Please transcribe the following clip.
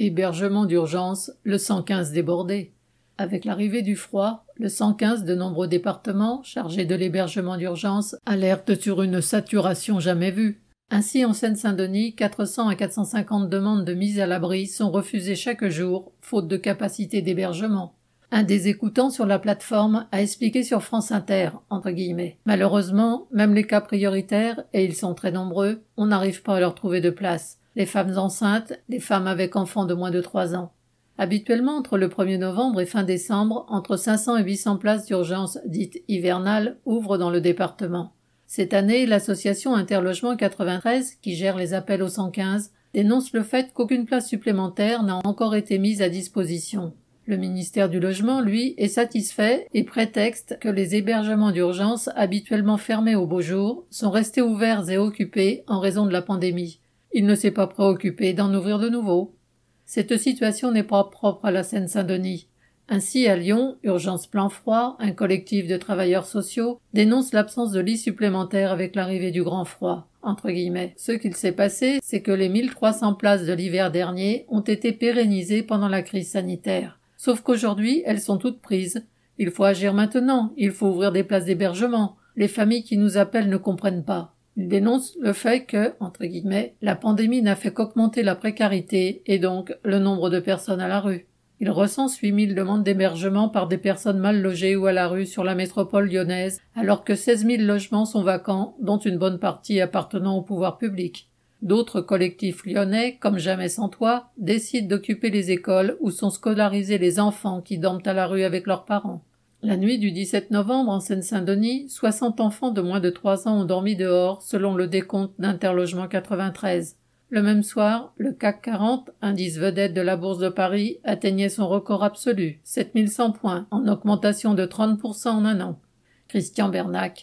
Hébergement d'urgence, le 115 débordé. Avec l'arrivée du froid, le 115 de nombreux départements, chargés de l'hébergement d'urgence, alertent sur une saturation jamais vue. Ainsi, en Seine-Saint-Denis, 400 à 450 demandes de mise à l'abri sont refusées chaque jour, faute de capacité d'hébergement. Un des écoutants sur la plateforme a expliqué sur France Inter, entre guillemets. Malheureusement, même les cas prioritaires, et ils sont très nombreux, on n'arrive pas à leur trouver de place. Les femmes enceintes, les femmes avec enfants de moins de trois ans. Habituellement, entre le 1er novembre et fin décembre, entre 500 et 800 places d'urgence dites hivernales ouvrent dans le département. Cette année, l'association Interlogement 93, qui gère les appels au 115, dénonce le fait qu'aucune place supplémentaire n'a encore été mise à disposition. Le ministère du Logement, lui, est satisfait et prétexte que les hébergements d'urgence habituellement fermés au beau jour sont restés ouverts et occupés en raison de la pandémie. Il ne s'est pas préoccupé d'en ouvrir de nouveaux. Cette situation n'est pas propre à la Seine-Saint-Denis. Ainsi, à Lyon, Urgence Plan Froid, un collectif de travailleurs sociaux, dénonce l'absence de lits supplémentaires avec l'arrivée du grand froid. Entre guillemets. Ce qu'il s'est passé, c'est que les 1300 places de l'hiver dernier ont été pérennisées pendant la crise sanitaire. Sauf qu'aujourd'hui, elles sont toutes prises. Il faut agir maintenant, il faut ouvrir des places d'hébergement. Les familles qui nous appellent ne comprennent pas. Il dénonce le fait que, entre guillemets, la pandémie n'a fait qu'augmenter la précarité et donc le nombre de personnes à la rue. Il recense 8000 demandes d'hébergement par des personnes mal logées ou à la rue sur la métropole lyonnaise, alors que 16 000 logements sont vacants, dont une bonne partie appartenant au pouvoir public. D'autres collectifs lyonnais, comme Jamais sans toit, décident d'occuper les écoles où sont scolarisés les enfants qui dorment à la rue avec leurs parents. La nuit du 17 novembre en Seine-Saint-Denis, 60 enfants de moins de 3 ans ont dormi dehors, selon le décompte d'Interlogement 93. Le même soir, le CAC 40, indice vedette de la Bourse de Paris, atteignait son record absolu, 7100 points, en augmentation de 30% en un an. Christian Bernac,